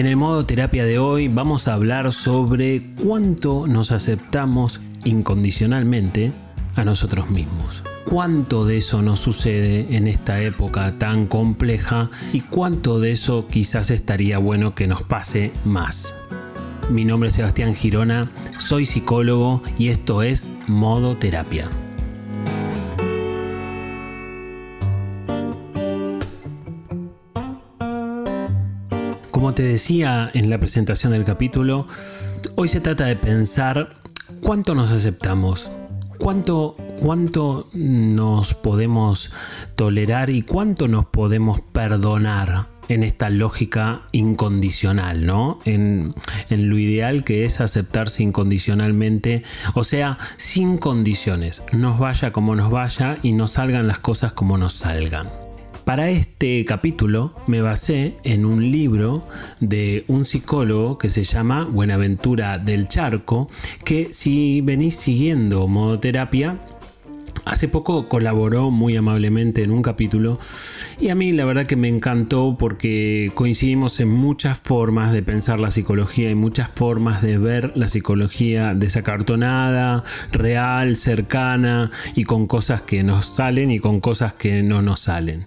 En el modo terapia de hoy vamos a hablar sobre cuánto nos aceptamos incondicionalmente a nosotros mismos. Cuánto de eso nos sucede en esta época tan compleja y cuánto de eso quizás estaría bueno que nos pase más. Mi nombre es Sebastián Girona, soy psicólogo y esto es Modo Terapia. Como te decía en la presentación del capítulo, hoy se trata de pensar cuánto nos aceptamos, cuánto, cuánto nos podemos tolerar y cuánto nos podemos perdonar en esta lógica incondicional, ¿no? En, en, lo ideal que es aceptarse incondicionalmente, o sea, sin condiciones, nos vaya como nos vaya y nos salgan las cosas como nos salgan. Para este capítulo me basé en un libro de un psicólogo que se llama Buenaventura del Charco, que si venís siguiendo modo terapia, Hace poco colaboró muy amablemente en un capítulo y a mí la verdad que me encantó porque coincidimos en muchas formas de pensar la psicología y muchas formas de ver la psicología desacartonada, real, cercana y con cosas que nos salen y con cosas que no nos salen.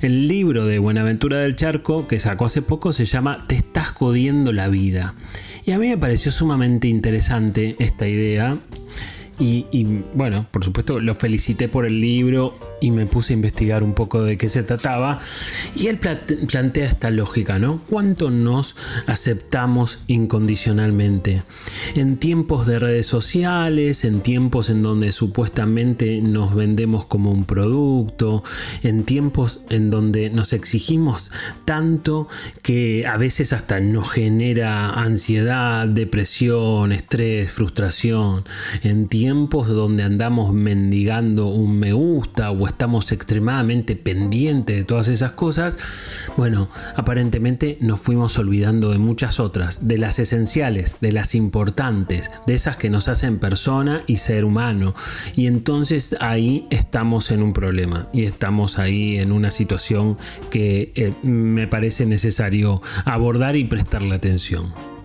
El libro de Buenaventura del Charco que sacó hace poco se llama Te estás jodiendo la vida. Y a mí me pareció sumamente interesante esta idea y, bueno, por supuesto lo felicité por el libro y me puse a investigar un poco de qué se trataba. Y él plantea esta lógica, ¿no? ¿Cuánto nos aceptamos incondicionalmente? En tiempos de redes sociales, en tiempos en donde supuestamente nos vendemos como un producto, en tiempos en donde nos exigimos tanto que a veces hasta nos genera ansiedad, depresión, estrés, frustración, en tiempos donde andamos mendigando un me gusta estamos extremadamente pendientes de todas esas cosas, bueno, aparentemente nos fuimos olvidando de muchas otras, de las esenciales, de las importantes, de esas que nos hacen persona y ser humano. Y entonces ahí estamos en un problema y estamos ahí en una situación que eh, me parece necesario abordar y prestarle atención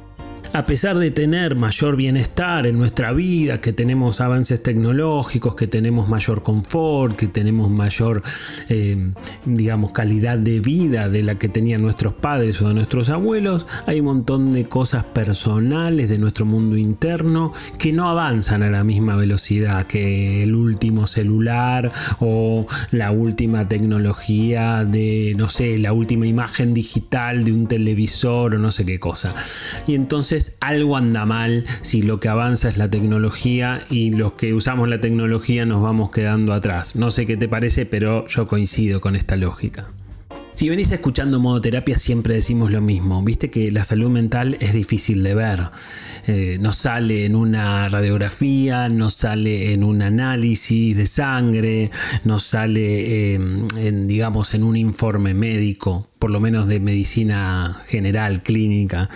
a pesar de tener mayor bienestar en nuestra vida, que tenemos avances tecnológicos, que tenemos mayor confort, que tenemos mayor, eh, digamos, calidad de vida de la que tenían nuestros padres o de nuestros abuelos, hay un montón de cosas personales de nuestro mundo interno que no avanzan a la misma velocidad que el último celular o la última tecnología de, no sé, la última imagen digital de un televisor o no sé qué cosa. Y entonces algo anda mal si lo que avanza es la tecnología y los que usamos la tecnología nos vamos quedando atrás. No sé qué te parece, pero yo coincido con esta lógica. Si venís escuchando modo terapia siempre decimos lo mismo, viste que la salud mental es difícil de ver, eh, no sale en una radiografía, no sale en un análisis de sangre, no sale en, digamos en un informe médico por lo menos de medicina general, clínica.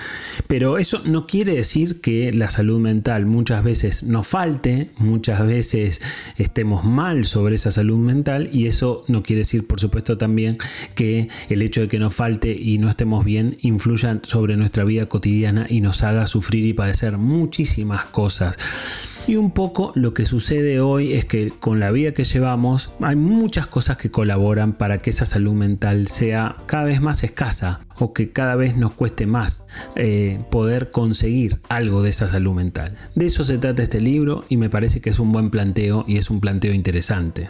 Pero eso no quiere decir que la salud mental muchas veces nos falte, muchas veces estemos mal sobre esa salud mental y eso no quiere decir, por supuesto, también que el hecho de que nos falte y no estemos bien influya sobre nuestra vida cotidiana y nos haga sufrir y padecer muchísimas cosas. Y un poco lo que sucede hoy es que con la vida que llevamos hay muchas cosas que colaboran para que esa salud mental sea cada vez más escasa o que cada vez nos cueste más eh, poder conseguir algo de esa salud mental. De eso se trata este libro y me parece que es un buen planteo y es un planteo interesante.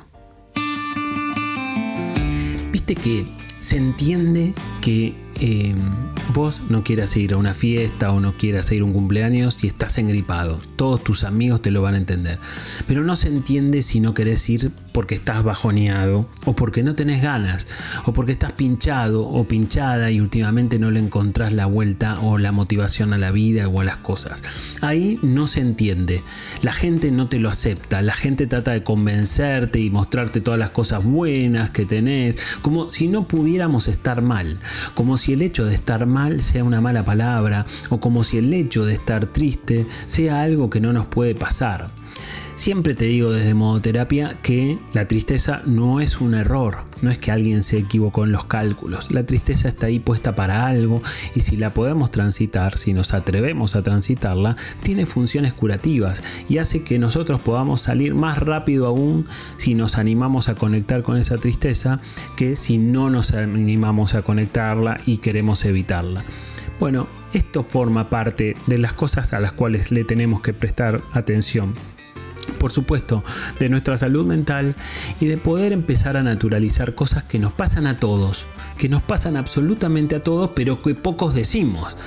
Viste que se entiende que Em, vos no quieras ir a una fiesta o no quieras ir a un cumpleaños si estás engripado. Todos tus amigos te lo van a entender. Pero no se entiende si no querés ir porque estás bajoneado o porque no tenés ganas o porque estás pinchado o pinchada y últimamente no le encontrás la vuelta o la motivación a la vida o a las cosas. Ahí no se entiende. La gente no te lo acepta. La gente trata de convencerte y mostrarte todas las cosas buenas que tenés. Como si no pudiéramos estar mal. Como si el hecho de estar mal sea una mala palabra o como si el hecho de estar triste sea algo que no nos puede pasar. Siempre te digo desde modo terapia que la tristeza no es un error, no es que alguien se equivocó en los cálculos. La tristeza está ahí puesta para algo y si la podemos transitar, si nos atrevemos a transitarla, tiene funciones curativas y hace que nosotros podamos salir más rápido aún si nos animamos a conectar con esa tristeza que si no nos animamos a conectarla y queremos evitarla. Bueno, esto forma parte de las cosas a las cuales le tenemos que prestar atención por supuesto, de nuestra salud mental y de poder empezar a naturalizar cosas que nos pasan a todos, que nos pasan absolutamente a todos, pero que pocos decimos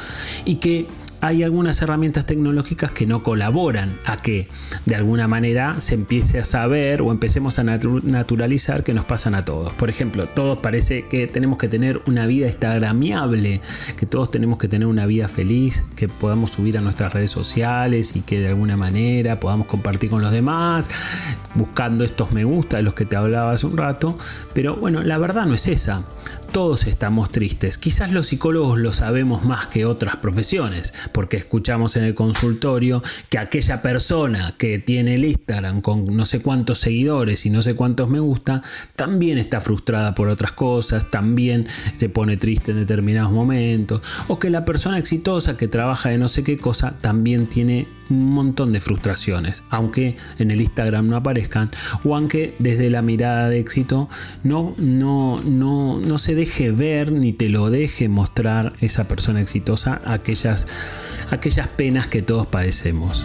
y que hay algunas herramientas tecnológicas que no colaboran a que de alguna manera se empiece a saber o empecemos a naturalizar que nos pasan a todos. Por ejemplo, todos parece que tenemos que tener una vida instagramiable, que todos tenemos que tener una vida feliz, que podamos subir a nuestras redes sociales y que de alguna manera podamos compartir con los demás, buscando estos me gusta de los que te hablaba hace un rato. Pero bueno, la verdad no es esa. Todos estamos tristes. Quizás los psicólogos lo sabemos más que otras profesiones, porque escuchamos en el consultorio que aquella persona que tiene el Instagram con no sé cuántos seguidores y no sé cuántos me gusta, también está frustrada por otras cosas, también se pone triste en determinados momentos, o que la persona exitosa que trabaja de no sé qué cosa también tiene un montón de frustraciones, aunque en el Instagram no aparezcan, o aunque desde la mirada de éxito no, no, no, no se deje ver ni te lo deje mostrar esa persona exitosa aquellas, aquellas penas que todos padecemos.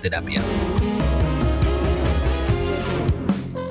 terapia.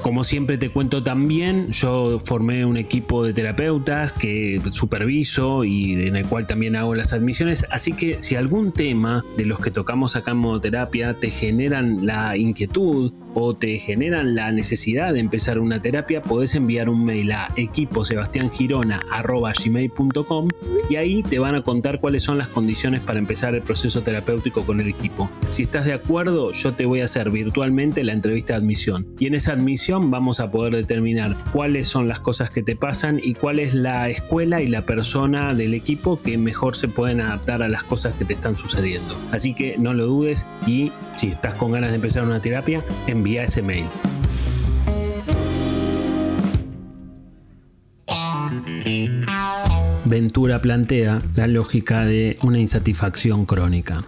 Como siempre te cuento también, yo formé un equipo de terapeutas que superviso y en el cual también hago las admisiones, así que si algún tema de los que tocamos acá en modoterapia te generan la inquietud o te generan la necesidad de empezar una terapia, podés enviar un mail a equiposebastiangirona.gmail.com y ahí te van a contar cuáles son las condiciones para empezar el proceso terapéutico con el equipo. Si estás de acuerdo, yo te voy a hacer virtualmente la entrevista de admisión y en esa admisión vamos a poder determinar cuáles son las cosas que te pasan y cuál es la escuela y la persona del equipo que mejor se pueden adaptar a las cosas que te están sucediendo. Así que no lo dudes y si estás con ganas de empezar una terapia, envía ese mail. Ventura plantea la lógica de una insatisfacción crónica,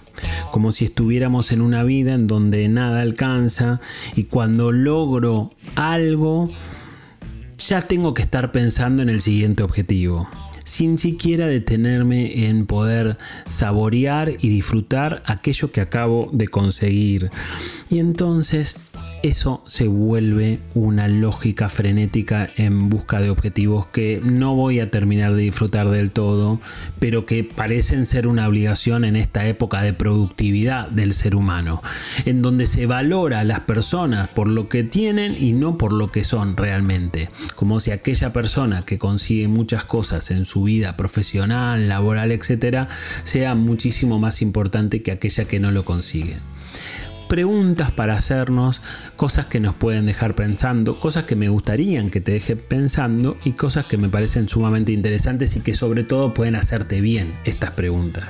como si estuviéramos en una vida en donde nada alcanza y cuando logro algo, ya tengo que estar pensando en el siguiente objetivo, sin siquiera detenerme en poder saborear y disfrutar aquello que acabo de conseguir. Y entonces eso se vuelve una lógica frenética en busca de objetivos que no voy a terminar de disfrutar del todo, pero que parecen ser una obligación en esta época de productividad del ser humano, en donde se valora a las personas por lo que tienen y no por lo que son realmente, como si aquella persona que consigue muchas cosas en su vida profesional, laboral, etc., sea muchísimo más importante que aquella que no lo consigue preguntas para hacernos, cosas que nos pueden dejar pensando, cosas que me gustarían que te deje pensando y cosas que me parecen sumamente interesantes y que sobre todo pueden hacerte bien estas preguntas.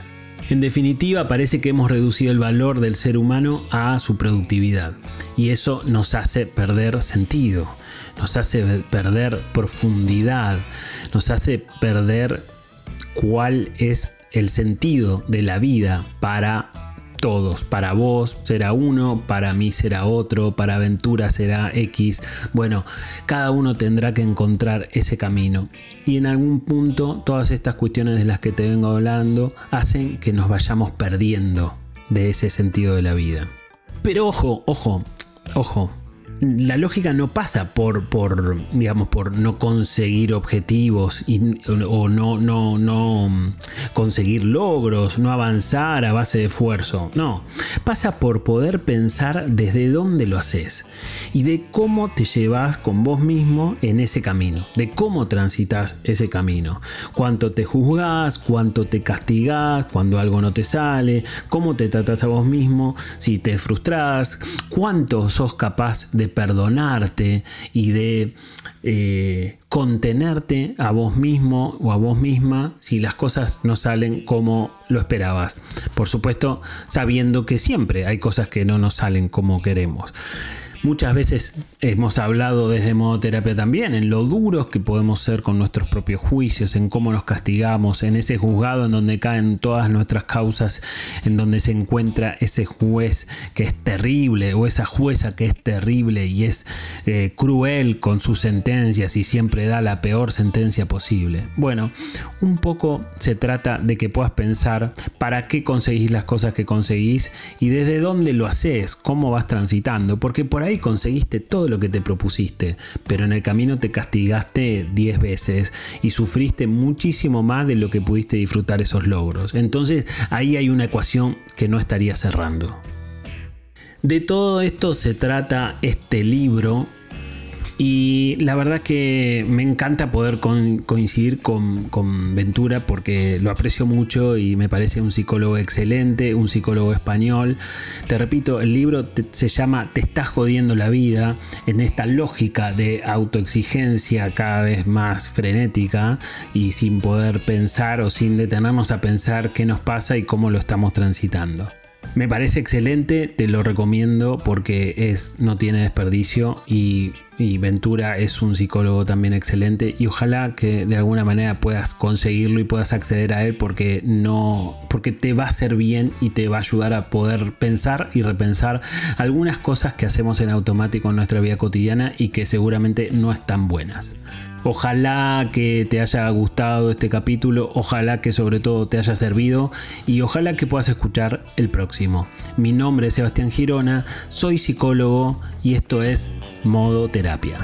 En definitiva, parece que hemos reducido el valor del ser humano a su productividad y eso nos hace perder sentido, nos hace perder profundidad, nos hace perder cuál es el sentido de la vida para todos. Para vos será uno, para mí será otro, para Aventura será X. Bueno, cada uno tendrá que encontrar ese camino. Y en algún punto todas estas cuestiones de las que te vengo hablando hacen que nos vayamos perdiendo de ese sentido de la vida. Pero ojo, ojo, ojo. La lógica no pasa por, por, digamos, por no conseguir objetivos o no, no, no conseguir logros, no avanzar a base de esfuerzo. No, pasa por poder pensar desde dónde lo haces y de cómo te llevas con vos mismo en ese camino, de cómo transitas ese camino, cuánto te juzgás, cuánto te castigás cuando algo no te sale, cómo te tratas a vos mismo, si te frustras, cuánto sos capaz de perdonarte y de eh, contenerte a vos mismo o a vos misma si las cosas no salen como lo esperabas. Por supuesto, sabiendo que siempre hay cosas que no nos salen como queremos. Muchas veces hemos hablado desde modo terapia también, en lo duros que podemos ser con nuestros propios juicios, en cómo nos castigamos, en ese juzgado en donde caen todas nuestras causas, en donde se encuentra ese juez que es terrible o esa jueza que es terrible y es eh, cruel con sus sentencias y siempre da la peor sentencia posible. Bueno, un poco se trata de que puedas pensar para qué conseguís las cosas que conseguís y desde dónde lo haces, cómo vas transitando, porque por ahí conseguiste todo lo que te propusiste, pero en el camino te castigaste 10 veces y sufriste muchísimo más de lo que pudiste disfrutar esos logros. Entonces ahí hay una ecuación que no estaría cerrando. De todo esto se trata este libro y la verdad que me encanta poder coincidir con, Ventura porque lo aprecio mucho y me parece un psicólogo excelente, un psicólogo español. Te repito, el libro se llama Te estás jodiendo la vida en esta lógica de autoexigencia cada vez más frenética y sin poder pensar o sin detenernos a pensar qué nos pasa y cómo lo estamos transitando. Me parece excelente, te lo recomiendo porque es, no tiene desperdicio y, Ventura es un psicólogo también excelente y ojalá que de alguna manera puedas conseguirlo y puedas acceder a él porque no porque te va a hacer bien y te va a ayudar a poder pensar y repensar algunas cosas que hacemos en automático en nuestra vida cotidiana y que seguramente no están buenas. Ojalá que te haya gustado este capítulo, ojalá que sobre todo te haya servido y ojalá que puedas escuchar el próximo. Mi nombre es Sebastián Girona, soy psicólogo y esto es Modo Terapia.